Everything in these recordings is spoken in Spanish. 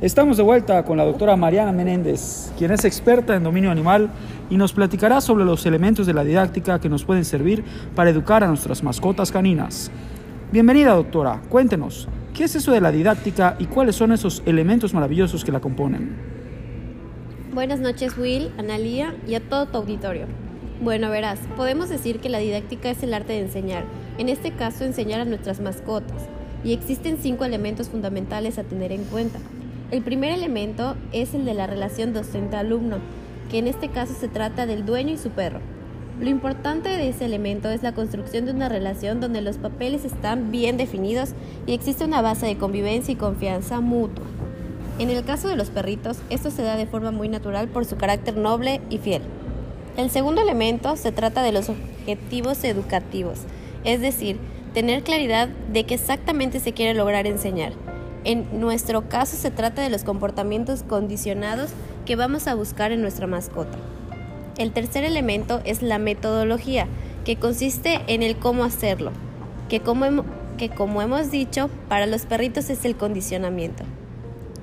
Estamos de vuelta con la doctora Mariana Menéndez, quien es experta en dominio animal y nos platicará sobre los elementos de la didáctica que nos pueden servir para educar a nuestras mascotas caninas. Bienvenida doctora, cuéntenos, ¿qué es eso de la didáctica y cuáles son esos elementos maravillosos que la componen? Buenas noches Will, Analía y a todo tu auditorio. Bueno, verás, podemos decir que la didáctica es el arte de enseñar, en este caso enseñar a nuestras mascotas, y existen cinco elementos fundamentales a tener en cuenta. El primer elemento es el de la relación docente-alumno, que en este caso se trata del dueño y su perro. Lo importante de ese elemento es la construcción de una relación donde los papeles están bien definidos y existe una base de convivencia y confianza mutua. En el caso de los perritos, esto se da de forma muy natural por su carácter noble y fiel. El segundo elemento se trata de los objetivos educativos, es decir, tener claridad de qué exactamente se quiere lograr enseñar. En nuestro caso se trata de los comportamientos condicionados que vamos a buscar en nuestra mascota. El tercer elemento es la metodología, que consiste en el cómo hacerlo, que como, hemos dicho, para los perritos es el condicionamiento.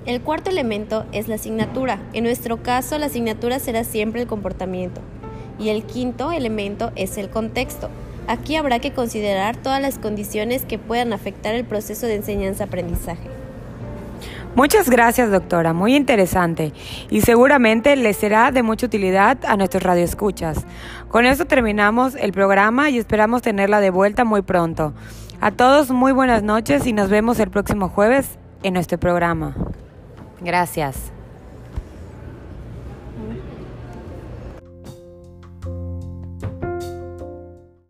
El cuarto elemento es la asignatura. En nuestro caso, la asignatura será siempre el comportamiento. Y el quinto elemento es el contexto. Aquí habrá que considerar todas las condiciones que puedan afectar el proceso de enseñanza-aprendizaje. Muchas gracias, doctora. Muy interesante. Y seguramente les será de mucha utilidad a nuestros radioescuchas. Con esto terminamos el programa y esperamos tenerla de vuelta muy pronto. A todos muy buenas noches y nos vemos el próximo jueves en nuestro programa. Gracias.